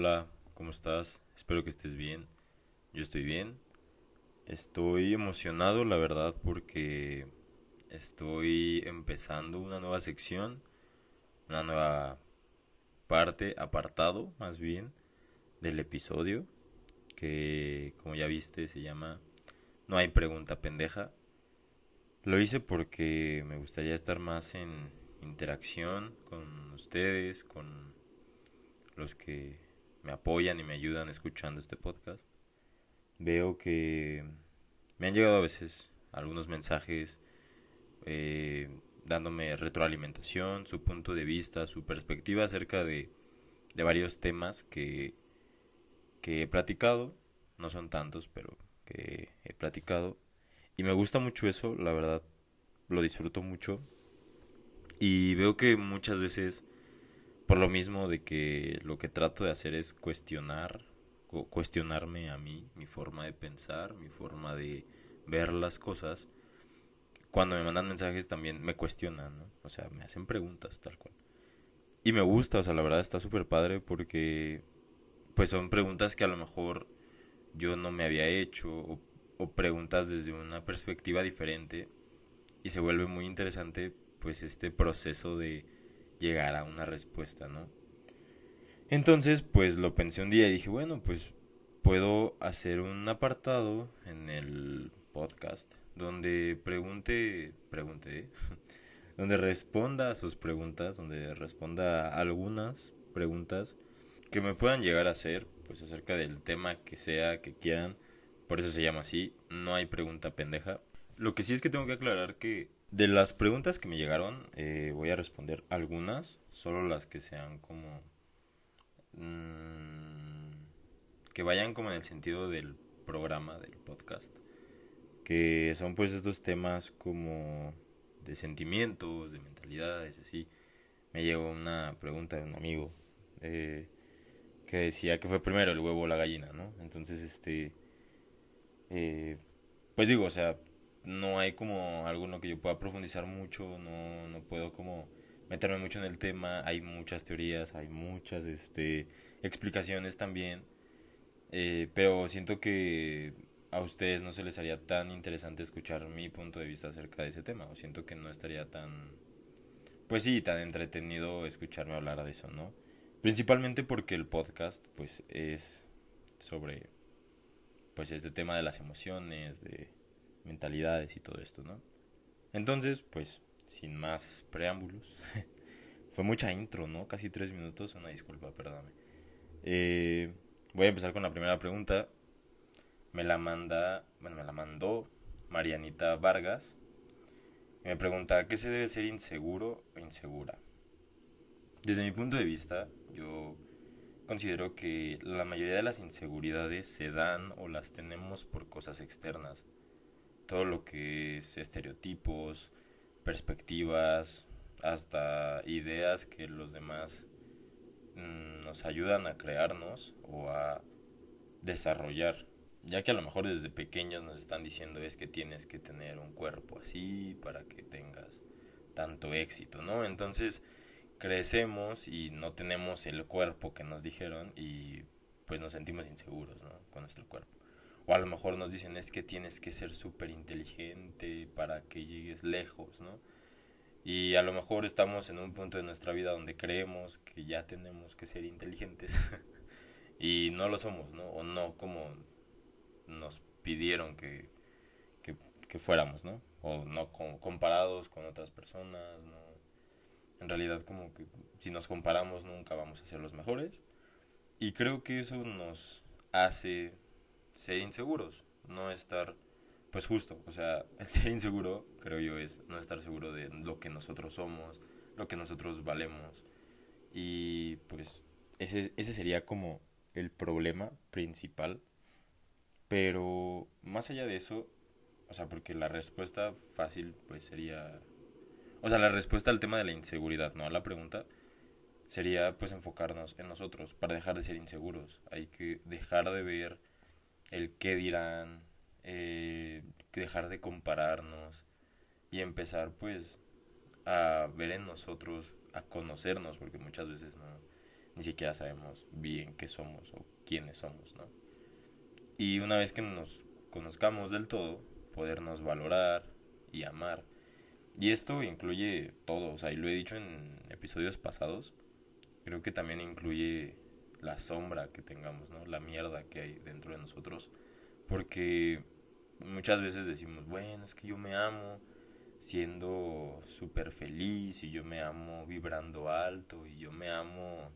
Hola, ¿cómo estás? Espero que estés bien. Yo estoy bien. Estoy emocionado, la verdad, porque estoy empezando una nueva sección, una nueva parte, apartado más bien, del episodio, que como ya viste se llama No hay pregunta pendeja. Lo hice porque me gustaría estar más en interacción con ustedes, con los que me apoyan y me ayudan escuchando este podcast. Veo que me han llegado a veces algunos mensajes eh, dándome retroalimentación, su punto de vista, su perspectiva acerca de, de varios temas que, que he platicado. No son tantos, pero que he platicado. Y me gusta mucho eso, la verdad, lo disfruto mucho. Y veo que muchas veces por lo mismo de que lo que trato de hacer es cuestionar, cuestionarme a mí, mi forma de pensar, mi forma de ver las cosas. Cuando me mandan mensajes también me cuestionan. O sea, me hacen preguntas tal cual. Y me gusta, o sea, la verdad está súper padre porque pues son preguntas que a lo mejor yo no me había hecho o, o preguntas desde una perspectiva diferente y se vuelve muy interesante pues este proceso de llegar a una respuesta, ¿no? Entonces, pues lo pensé un día y dije, bueno, pues puedo hacer un apartado en el podcast donde pregunte, pregunte, ¿eh? donde responda a sus preguntas, donde responda a algunas preguntas que me puedan llegar a hacer, pues acerca del tema que sea que quieran. Por eso se llama así, no hay pregunta pendeja. Lo que sí es que tengo que aclarar que de las preguntas que me llegaron, eh, voy a responder algunas, solo las que sean como... Mmm, que vayan como en el sentido del programa, del podcast. Que son pues estos temas como de sentimientos, de mentalidades, así. Me llegó una pregunta de un amigo eh, que decía que fue primero el huevo o la gallina, ¿no? Entonces, este... Eh, pues digo, o sea, no hay como alguno que yo pueda profundizar mucho, no, no puedo como meterme mucho en el tema, hay muchas teorías, hay muchas este, explicaciones también, eh, pero siento que a ustedes no se les haría tan interesante escuchar mi punto de vista acerca de ese tema, o siento que no estaría tan, pues sí, tan entretenido escucharme hablar de eso, ¿no? Principalmente porque el podcast, pues, es sobre, pues, este tema de las emociones, de mentalidades y todo esto, ¿no? Entonces, pues, sin más preámbulos, fue mucha intro, ¿no? Casi tres minutos, una disculpa, perdóname. Eh, voy a empezar con la primera pregunta. Me la manda, bueno, me la mandó Marianita Vargas. Me pregunta, ¿qué se debe ser inseguro o insegura? Desde mi punto de vista, yo considero que la mayoría de las inseguridades se dan o las tenemos por cosas externas todo lo que es estereotipos, perspectivas, hasta ideas que los demás mm, nos ayudan a crearnos o a desarrollar. Ya que a lo mejor desde pequeños nos están diciendo es que tienes que tener un cuerpo así para que tengas tanto éxito, ¿no? Entonces crecemos y no tenemos el cuerpo que nos dijeron y pues nos sentimos inseguros, ¿no? Con nuestro cuerpo. O a lo mejor nos dicen es que tienes que ser súper inteligente para que llegues lejos, ¿no? Y a lo mejor estamos en un punto de nuestra vida donde creemos que ya tenemos que ser inteligentes y no lo somos, ¿no? O no como nos pidieron que, que, fuéramos, ¿no? O no comparados con otras personas, ¿no? En realidad como que si nos comparamos nunca vamos a ser los mejores. Y creo que eso nos hace ser inseguros, no estar, pues justo, o sea, el ser inseguro, creo yo, es no estar seguro de lo que nosotros somos, lo que nosotros valemos. Y pues ese, ese sería como el problema principal. Pero más allá de eso, o sea, porque la respuesta fácil pues sería... O sea, la respuesta al tema de la inseguridad, ¿no? A la pregunta sería pues enfocarnos en nosotros para dejar de ser inseguros. Hay que dejar de ver el qué dirán, eh, dejar de compararnos y empezar pues a ver en nosotros, a conocernos, porque muchas veces no, ni siquiera sabemos bien qué somos o quiénes somos, ¿no? Y una vez que nos conozcamos del todo, podernos valorar y amar. Y esto incluye todo, o sea, y lo he dicho en episodios pasados, creo que también incluye la sombra que tengamos, ¿no? La mierda que hay dentro de nosotros. Porque muchas veces decimos, bueno, es que yo me amo siendo súper feliz y yo me amo vibrando alto y yo me amo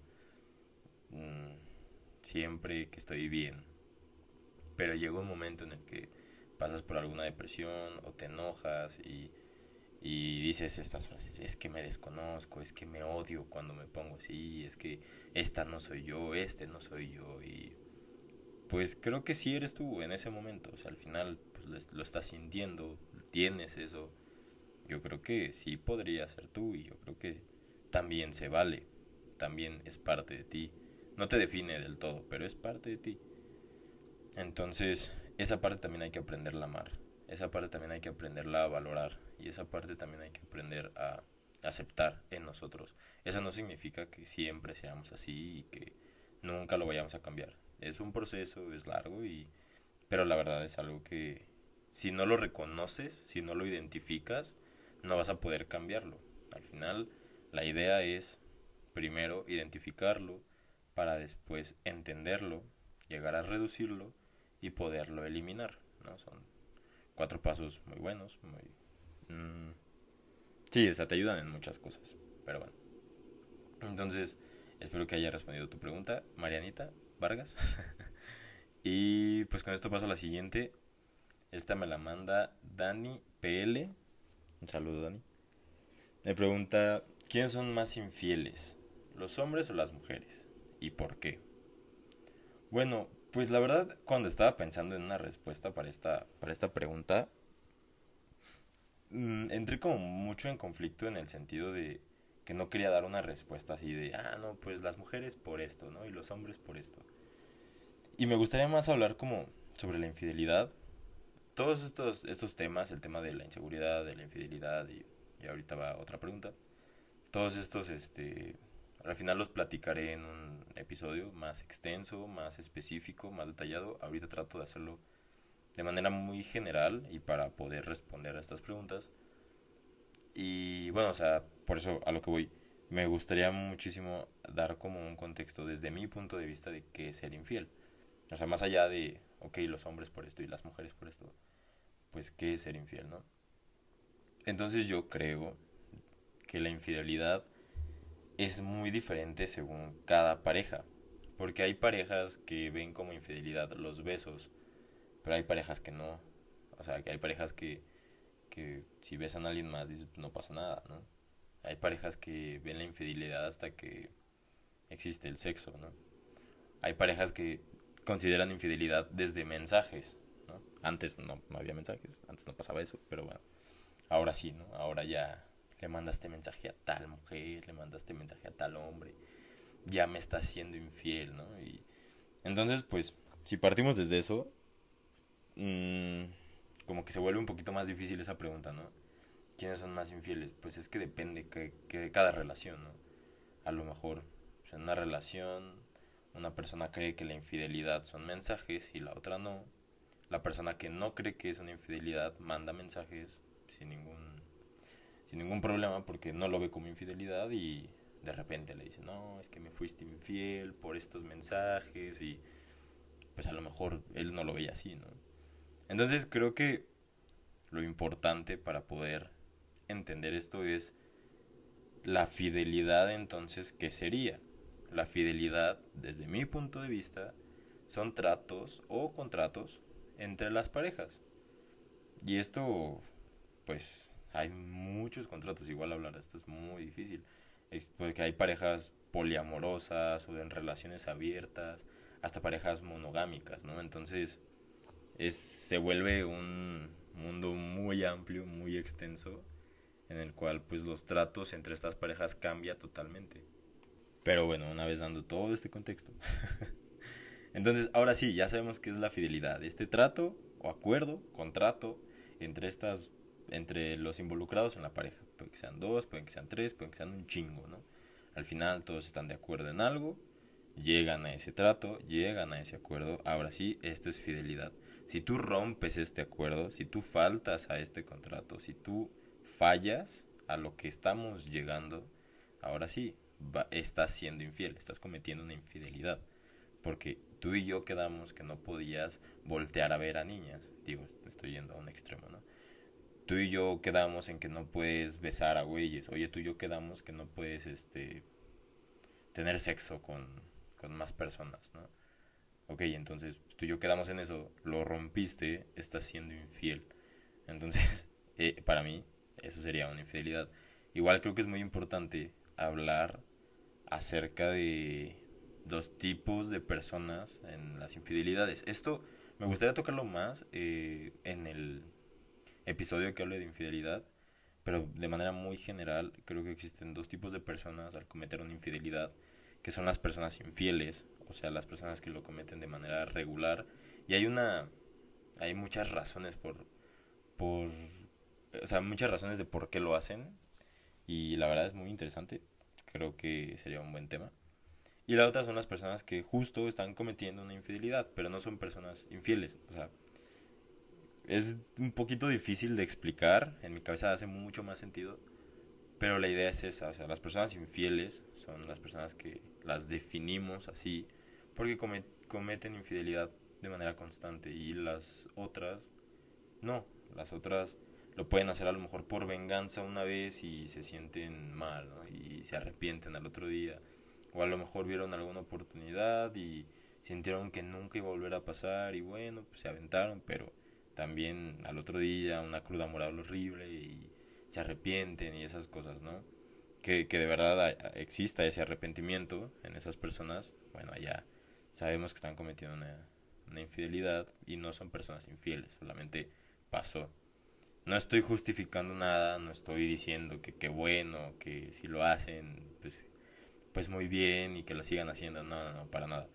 mm, siempre que estoy bien. Pero llega un momento en el que pasas por alguna depresión o te enojas y, y dices estas frases, es que me desconozco, es que me odio cuando me pongo así, es que esta no soy yo, este no soy yo y pues creo que sí eres tú en ese momento, o sea, al final pues lo estás sintiendo, tienes eso, yo creo que sí podría ser tú y yo creo que también se vale, también es parte de ti, no te define del todo, pero es parte de ti. Entonces, esa parte también hay que aprenderla a amar, esa parte también hay que aprenderla a valorar y esa parte también hay que aprender a aceptar en nosotros. Eso no significa que siempre seamos así y que nunca lo vayamos a cambiar. Es un proceso, es largo y pero la verdad es algo que si no lo reconoces, si no lo identificas, no vas a poder cambiarlo. Al final la idea es primero identificarlo para después entenderlo, llegar a reducirlo y poderlo eliminar. ¿no? Son cuatro pasos muy buenos, muy... Mm, sí, o sea, te ayudan en muchas cosas, pero bueno. Entonces, espero que haya respondido tu pregunta, Marianita Vargas. y pues con esto paso a la siguiente. Esta me la manda Dani PL. Un saludo, Dani. Me pregunta, ¿quiénes son más infieles? ¿Los hombres o las mujeres? ¿Y por qué? Bueno, pues la verdad, cuando estaba pensando en una respuesta para esta, para esta pregunta, mm, entré como mucho en conflicto en el sentido de que no quería dar una respuesta así de, ah, no, pues las mujeres por esto, ¿no? Y los hombres por esto. Y me gustaría más hablar como sobre la infidelidad. Todos estos, estos temas, el tema de la inseguridad, de la infidelidad y, y ahorita va otra pregunta. Todos estos, este, al final los platicaré en un episodio más extenso, más específico, más detallado. Ahorita trato de hacerlo de manera muy general y para poder responder a estas preguntas. Y bueno, o sea, por eso a lo que voy, me gustaría muchísimo dar como un contexto desde mi punto de vista de qué es ser infiel. O sea, más allá de, ok, los hombres por esto y las mujeres por esto, pues qué es ser infiel, ¿no? Entonces yo creo que la infidelidad es muy diferente según cada pareja. Porque hay parejas que ven como infidelidad los besos, pero hay parejas que no. O sea, que hay parejas que, que si besan a alguien más, no pasa nada, ¿no? Hay parejas que ven la infidelidad hasta que existe el sexo, ¿no? Hay parejas que consideran infidelidad desde mensajes, ¿no? Antes no, no había mensajes, antes no pasaba eso, pero bueno, ahora sí, ¿no? Ahora ya le mandaste mensaje a tal mujer, le mandaste mensaje a tal hombre, ya me está siendo infiel, ¿no? Y entonces, pues, si partimos desde eso, mmm, como que se vuelve un poquito más difícil esa pregunta, ¿no? ¿Quiénes son más infieles? Pues es que depende que, de cada relación, ¿no? A lo mejor, en una relación, una persona cree que la infidelidad son mensajes y la otra no. La persona que no cree que es una infidelidad manda mensajes sin ningún sin ningún problema porque no lo ve como infidelidad y de repente le dice, no, es que me fuiste infiel por estos mensajes y pues a lo mejor él no lo veía así, ¿no? Entonces creo que lo importante para poder entender esto es la fidelidad entonces, ¿qué sería? La fidelidad, desde mi punto de vista, son tratos o contratos entre las parejas. Y esto, pues, hay muchos contratos, igual hablar de esto es muy difícil. Porque hay parejas poliamorosas o en relaciones abiertas, hasta parejas monogámicas, ¿no? Entonces, es, se vuelve un mundo muy amplio, muy extenso, en el cual pues los tratos entre estas parejas cambia totalmente. Pero bueno, una vez dando todo este contexto. Entonces, ahora sí, ya sabemos qué es la fidelidad. Este trato o acuerdo, contrato entre estas entre los involucrados en la pareja. Pueden que sean dos, pueden que sean tres, pueden que sean un chingo, ¿no? Al final todos están de acuerdo en algo llegan a ese trato, llegan a ese acuerdo, ahora sí, esto es fidelidad. Si tú rompes este acuerdo, si tú faltas a este contrato, si tú fallas a lo que estamos llegando, ahora sí, estás siendo infiel, estás cometiendo una infidelidad. Porque tú y yo quedamos que no podías voltear a ver a niñas. Digo, estoy yendo a un extremo, ¿no? Tú y yo quedamos en que no puedes besar a güeyes. Oye, tú y yo quedamos que no puedes, este, tener sexo con, con más personas, ¿no? Ok, entonces tú y yo quedamos en eso, lo rompiste, estás siendo infiel. Entonces, eh, para mí, eso sería una infidelidad. Igual creo que es muy importante hablar acerca de dos tipos de personas en las infidelidades. Esto me gustaría tocarlo más eh, en el episodio que hable de infidelidad, pero de manera muy general creo que existen dos tipos de personas al cometer una infidelidad, que son las personas infieles, o sea, las personas que lo cometen de manera regular, y hay una hay muchas razones por por o sea, muchas razones de por qué lo hacen y la verdad es muy interesante. Creo que sería un buen tema. Y la otra son las personas que justo están cometiendo una infidelidad, pero no son personas infieles. O sea, es un poquito difícil de explicar. En mi cabeza hace mucho más sentido. Pero la idea es esa. O sea, las personas infieles son las personas que las definimos así porque cometen infidelidad de manera constante. Y las otras no. Las otras lo pueden hacer a lo mejor por venganza una vez y se sienten mal y se arrepienten al otro día o a lo mejor vieron alguna oportunidad y sintieron que nunca iba a volver a pasar y bueno, pues se aventaron, pero también al otro día una cruda moral horrible y se arrepienten y esas cosas, ¿no? Que, que de verdad exista ese arrepentimiento en esas personas, bueno, ya sabemos que están cometiendo una, una infidelidad y no son personas infieles, solamente pasó. No estoy justificando nada, no estoy diciendo que qué bueno, que si lo hacen, pues pues muy bien y que lo sigan haciendo. No, no, no, para nada.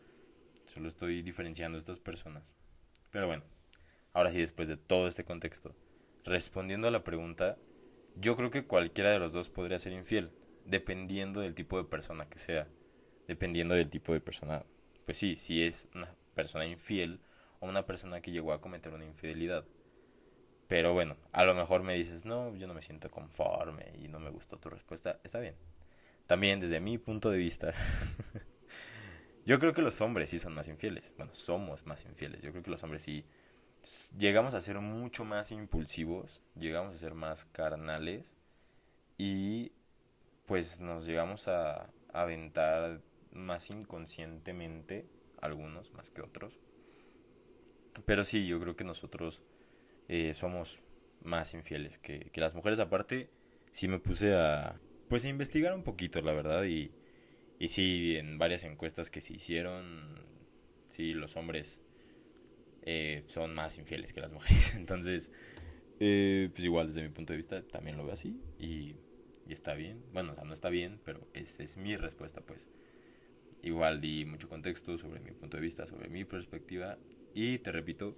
Solo estoy diferenciando a estas personas. Pero bueno, ahora sí, después de todo este contexto, respondiendo a la pregunta, yo creo que cualquiera de los dos podría ser infiel, dependiendo del tipo de persona que sea. Dependiendo del tipo de persona. Pues sí, si es una persona infiel o una persona que llegó a cometer una infidelidad. Pero bueno, a lo mejor me dices, no, yo no me siento conforme y no me gustó tu respuesta. Está bien, también desde mi punto de vista, yo creo que los hombres sí son más infieles. Bueno, somos más infieles. Yo creo que los hombres sí llegamos a ser mucho más impulsivos, llegamos a ser más carnales y pues nos llegamos a aventar más inconscientemente, algunos más que otros. Pero sí, yo creo que nosotros eh, somos más infieles que, que las mujeres. Aparte, sí me puse a, pues a investigar un poquito, la verdad, y, y sí, en varias encuestas que se hicieron, sí, los hombres eh, son más infieles que las mujeres. Entonces, eh, pues igual desde mi punto de vista también lo veo así y, está bien. Bueno, o sea, no está bien, pero esa es mi respuesta, pues. Igual di mucho contexto sobre mi punto de vista, sobre mi perspectiva y te repito,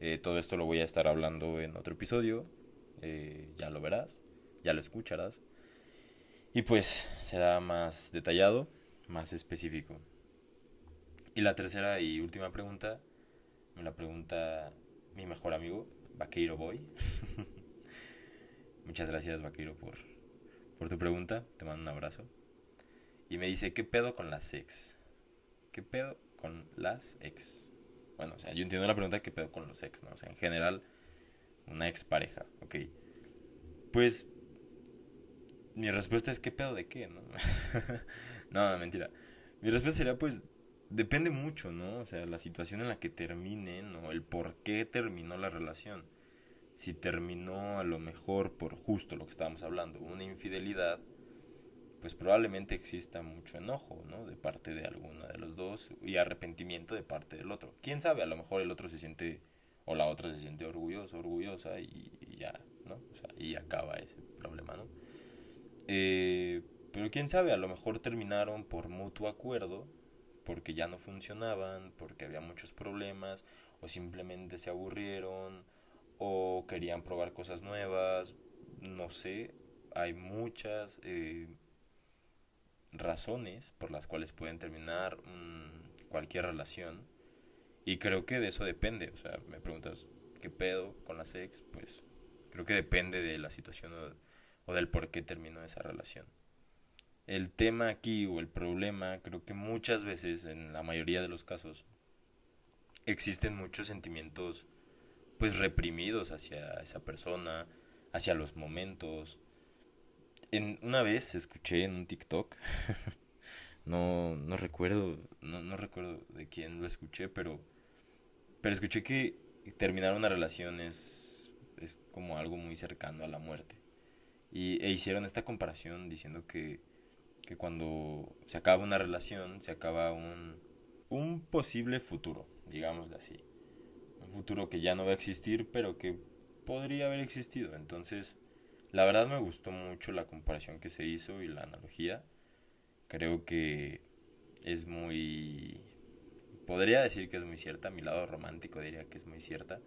eh, todo esto lo voy a estar hablando en otro episodio, ya lo verás, ya lo escucharás. Y pues será más detallado, más específico. Y la tercera y última pregunta me la pregunta mi mejor amigo, Vaqueiro Boy. Muchas gracias, Vaqueiro, por, por tu pregunta. Te mando un abrazo. Y me dice, ¿qué pedo con las ex? ¿Qué pedo con las ex? Bueno, o sea, yo entiendo la pregunta, ¿qué pedo con los ex? ¿no? O sea, en general, una ex pareja, ok. Pues mi respuesta es ¿qué pedo de qué? ¿no? no, mentira. Mi respuesta sería pues depende mucho, ¿no? O sea, la situación en la que terminen o el por qué terminó la relación. Si terminó a lo mejor por justo lo que estábamos hablando, una infidelidad, pues probablemente exista mucho enojo, ¿no? De parte de alguno de los dos y arrepentimiento de parte del otro. ¿Quién sabe? A lo mejor el otro se siente o la otra se siente orgulloso, orgullosa y, y ya, ¿no? O sea, y acaba ese problema, ¿no? Eh, pero quién sabe, a lo mejor terminaron por mutuo acuerdo, porque ya no funcionaban, porque había muchos problemas, o simplemente se aburrieron, o querían probar cosas nuevas, no sé, hay muchas, eh, razones por las cuales pueden terminar cualquier relación. Y creo que de eso depende. O sea, me preguntas, ¿qué pedo con las ex? Pues creo que depende de la situación o del por qué terminó esa relación. El tema aquí o el problema, creo que muchas veces, en la mayoría de los casos, existen muchos sentimientos pues reprimidos hacia esa persona, hacia los momentos. En, una vez escuché en un TikTok, no, no recuerdo, no, no recuerdo de quién lo escuché, pero, pero escuché que terminar una relación es, es como algo muy cercano a la muerte. Y, e hicieron esta comparación diciendo que, que cuando se acaba una relación, se acaba un, un posible futuro, digámosle así futuro que ya no va a existir, pero que podría haber existido. Entonces, la verdad me gustó mucho la comparación que se hizo y la analogía. Creo que es muy... Podría decir que es muy cierta, mi lado romántico diría que es muy cierta.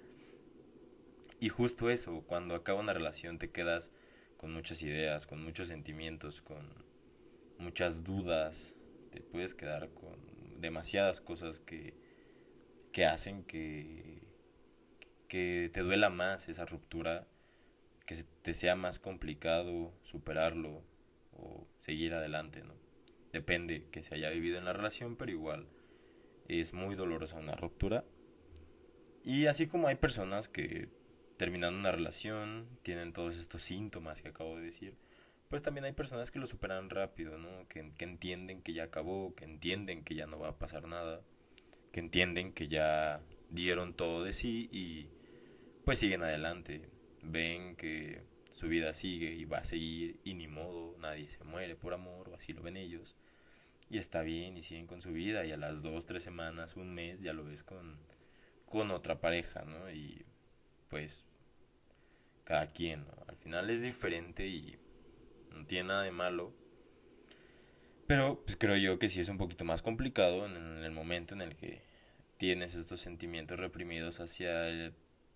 Y justo eso, cuando acaba una relación te quedas con muchas ideas, con muchos sentimientos, con muchas dudas, te puedes quedar con demasiadas cosas que, que hacen que que te duela más esa ruptura, que te sea más complicado superarlo o seguir adelante, ¿no? Depende que se haya vivido en la relación, pero igual es muy dolorosa una ruptura. Y así como hay personas que terminando una relación tienen todos estos síntomas que acabo de decir, pues también hay personas que lo superan rápido, ¿no? Que, que entienden que ya acabó, que entienden que ya no va a pasar nada, que entienden que ya dieron todo de sí y pues siguen adelante, ven que su vida sigue y va a seguir y ni modo, nadie se muere por amor, o así lo ven ellos. Y está bien y siguen con su vida y a las dos, tres semanas, un mes ya lo ves con, con otra pareja, ¿no? Y pues cada quien, ¿no? Al final es diferente y no tiene nada de malo. Pero pues creo yo que sí es un poquito más complicado en el momento en el que tienes estos sentimientos reprimidos hacia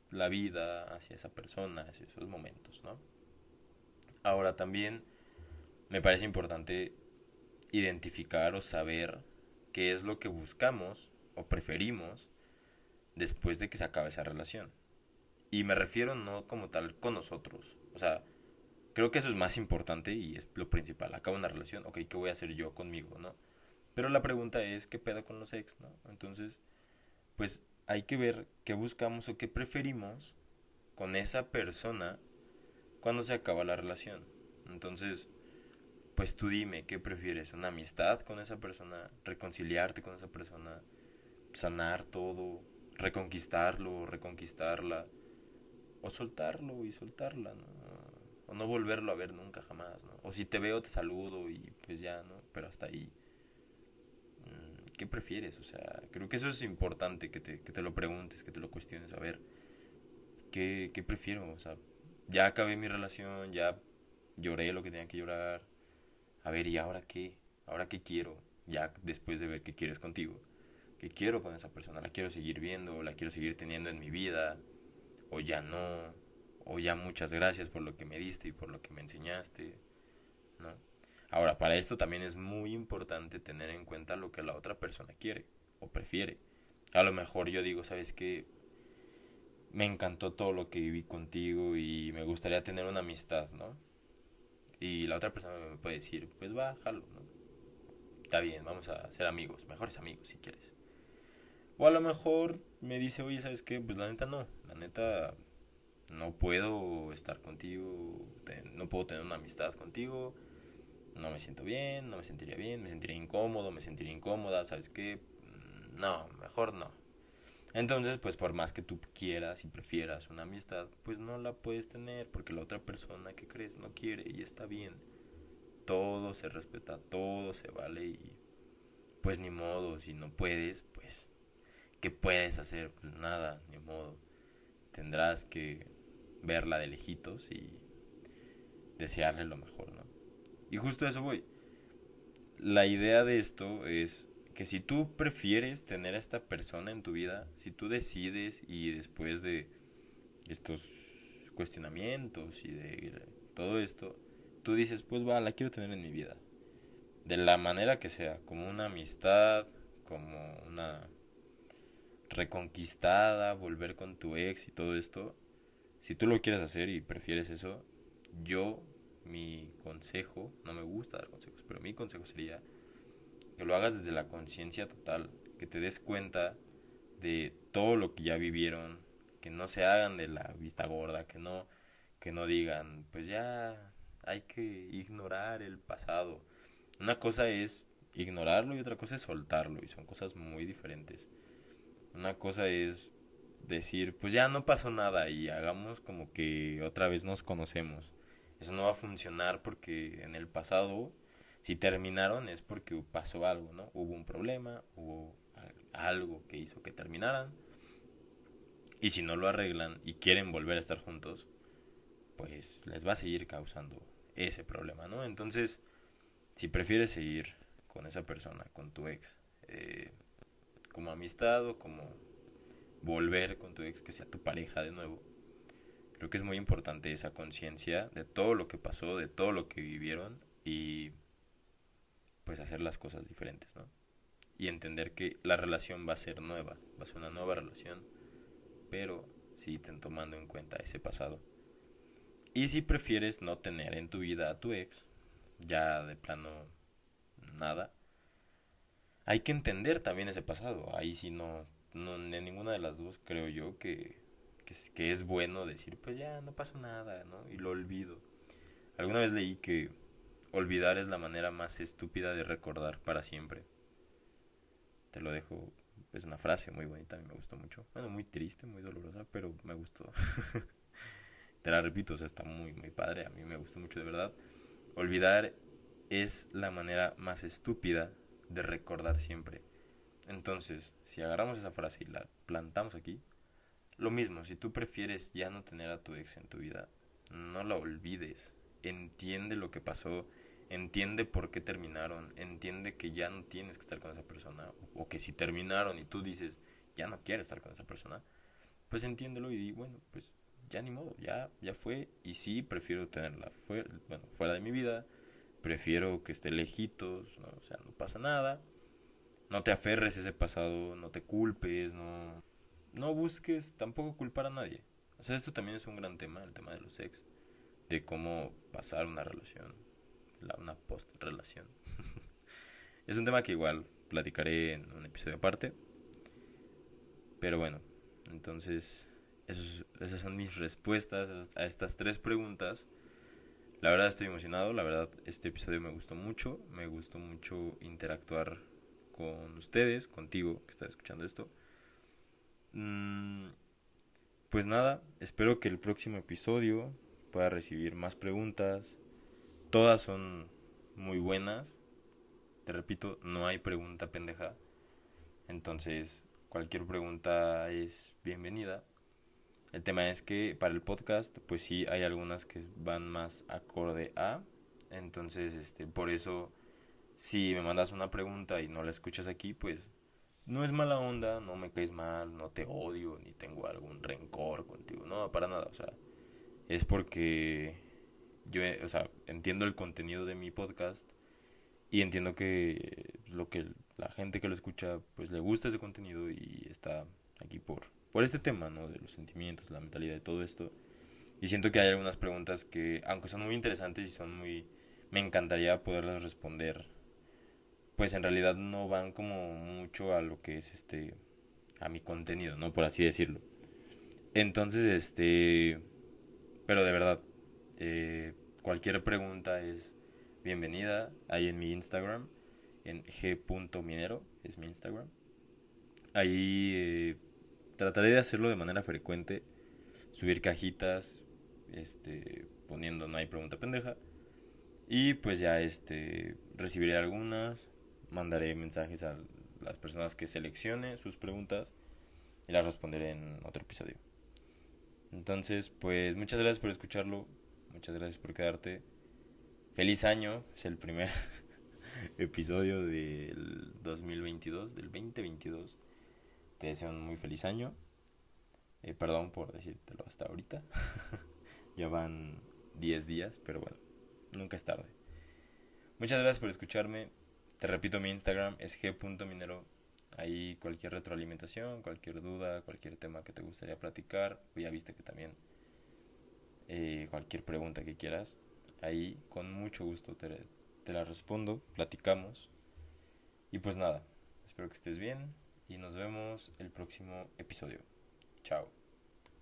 la vida hacia esa persona, hacia esos momentos, ¿no? Ahora también me parece importante identificar o saber qué es lo que buscamos o preferimos después de que se acabe esa relación. Y me refiero no como tal con nosotros. O sea, creo que eso es más importante y es lo principal. Acaba una relación, ok, ¿qué voy a hacer yo conmigo, no? Pero la pregunta es, ¿qué pedo con los ex, no? Entonces, pues hay que ver qué buscamos o qué preferimos con esa persona cuando se acaba la relación. Entonces, pues tú dime qué prefieres, una amistad con esa persona, reconciliarte con esa persona, sanar todo, reconquistarlo, reconquistarla, o soltarlo y soltarla, ¿no? No volverlo a ver nunca jamás, ¿no? O si te veo te saludo y pues ya, ¿no? Pero hasta ahí. ¿qué prefieres? O sea, creo que eso es importante que te, que te lo preguntes, que te lo cuestiones. A ver, ¿qué, ¿qué prefiero? O sea, ya acabé mi relación, ya lloré lo que tenía que llorar. A ver, ¿y ahora qué? ¿Ahora qué quiero? Ya después de ver qué quieres contigo. ¿Qué quiero con esa persona? ¿La quiero seguir viendo? ¿La quiero seguir teniendo en mi vida? ¿O ya no? ¿O ya muchas gracias por lo que me diste y por lo que me enseñaste? ¿No? Ahora, para esto también es muy importante tener en cuenta lo que la otra persona quiere o prefiere. A lo mejor yo digo, ¿sabes qué? Me encantó todo lo que viví contigo y me gustaría tener una amistad, ¿no? Y la otra persona me puede decir, pues va, jalo, ¿no? Está bien, vamos a ser amigos, mejores amigos si quieres. O a lo mejor me dice, oye, ¿sabes qué? Pues la neta no, la neta no puedo estar contigo, no puedo tener una amistad contigo no me siento bien, no me sentiría bien, me sentiría incómodo, me sentiría incómoda, ¿sabes qué? Mm, no, mejor no. Entonces, pues por más que tú quieras y prefieras una amistad, pues no la puedes tener porque la otra persona que crees no quiere y está bien. Todo se respeta, todo se vale y pues ni modo, si no puedes, pues ¿qué puedes hacer? Nada, ni modo. Tendrás que verla de lejitos y desearle lo mejor, ¿no? Y justo a eso voy. La idea de esto es que si tú prefieres tener a esta persona en tu vida, si tú decides y después de estos cuestionamientos y de todo esto, tú dices, pues va, la quiero tener en mi vida. de la manera que sea, como una amistad, como una reconquistada, volver con tu ex y todo esto, si tú lo quieres hacer y prefieres eso, yo, mi consejo, no me gusta dar consejos, pero mi consejo sería que lo hagas desde la conciencia total, que te des cuenta de todo lo que ya vivieron, que no se hagan de la vista gorda, que no que no digan, pues ya hay que ignorar el pasado. Una cosa es ignorarlo y otra cosa es soltarlo y son cosas muy diferentes. Una cosa es decir, pues ya no pasó nada y hagamos como que otra vez nos conocemos. Eso no va a funcionar porque en el pasado, si terminaron es porque pasó algo, ¿no? Hubo un problema, hubo algo que hizo que terminaran. Y si no lo arreglan y quieren volver a estar juntos, pues les va a seguir causando ese problema, ¿no? Entonces, si prefieres seguir con esa persona, con tu ex, eh, como amistad o como volver con tu ex, que sea tu pareja de nuevo. Creo que es muy importante esa conciencia de todo lo que pasó, de todo lo que vivieron y pues hacer las cosas diferentes, ¿no? Y entender que la relación va a ser nueva, va a ser una nueva relación, pero sí tomando en cuenta ese pasado. Y si prefieres no tener en tu vida a tu ex, ya de plano nada, hay que entender también ese pasado. Ahí sí no, no de ninguna de las dos creo yo que, es, que es bueno decir, pues ya no pasó nada, ¿no? Y lo olvido. Alguna vez leí que olvidar es la manera más estúpida de recordar para siempre. Te lo dejo, es una frase muy bonita, a mí me gustó mucho. Bueno, muy triste, muy dolorosa, pero me gustó. Te la repito, o sea, está muy, muy padre, a mí me gustó mucho de verdad. Olvidar es la manera más estúpida de recordar siempre. Entonces, si agarramos esa frase y la plantamos aquí, lo mismo, si tú prefieres ya no tener a tu ex en tu vida, no la olvides. Entiende lo que pasó, entiende por qué terminaron, entiende que ya no tienes que estar con esa persona, o que si terminaron y tú dices, ya no quiero estar con esa persona, pues entiéndelo y di, bueno, pues ya ni modo, ya, ya fue, y sí prefiero tenerla fuera, fuera de mi vida, prefiero que esté lejitos, ¿no? o sea, no pasa nada. No te aferres a ese pasado, no te culpes, no, no busques tampoco culpar a nadie. O sea, esto también es un gran tema, el tema de los ex, de cómo pasar una relación, una post-relación. es un tema que igual platicaré en un episodio aparte. Pero bueno, entonces esas son mis respuestas a estas tres preguntas. La verdad estoy emocionado, la verdad este episodio me gustó mucho, me gustó mucho interactuar con ustedes, contigo que estás escuchando esto. Mm, pues nada, espero que el próximo episodio pueda recibir más preguntas. Todas son muy buenas. Te repito, no hay pregunta pendeja. Entonces, cualquier pregunta es bienvenida. El tema es que para el podcast, pues sí hay algunas que van más acorde a. Entonces, este, por eso, si me mandas una pregunta y no la escuchas aquí, pues no es mala onda, no me caes mal, no te odio, ni tengo algún rencor contigo. No, para nada. O sea, es porque yo, o sea, entiendo el contenido de mi podcast y entiendo que lo que la gente que lo escucha, pues le gusta ese contenido y está aquí por por este tema, ¿no? De los sentimientos, la mentalidad, de todo esto. Y siento que hay algunas preguntas que, aunque son muy interesantes y son muy... Me encantaría poderlas responder. Pues en realidad no van como mucho a lo que es este... A mi contenido, ¿no? Por así decirlo. Entonces, este... Pero de verdad, eh, cualquier pregunta es bienvenida ahí en mi Instagram, en g.minero, es mi Instagram. Ahí eh, trataré de hacerlo de manera frecuente, subir cajitas, este, poniendo no hay pregunta pendeja. Y pues ya este recibiré algunas, mandaré mensajes a las personas que seleccione sus preguntas y las responderé en otro episodio. Entonces, pues muchas gracias por escucharlo, muchas gracias por quedarte. Feliz año, es el primer episodio del 2022, del 2022. Te deseo un muy feliz año. Eh, perdón por decírtelo hasta ahorita. ya van 10 días, pero bueno, nunca es tarde. Muchas gracias por escucharme. Te repito, mi Instagram es g.minero. Ahí cualquier retroalimentación, cualquier duda, cualquier tema que te gustaría platicar. Ya viste que también eh, cualquier pregunta que quieras. Ahí con mucho gusto te, te la respondo, platicamos. Y pues nada, espero que estés bien y nos vemos el próximo episodio. Chao.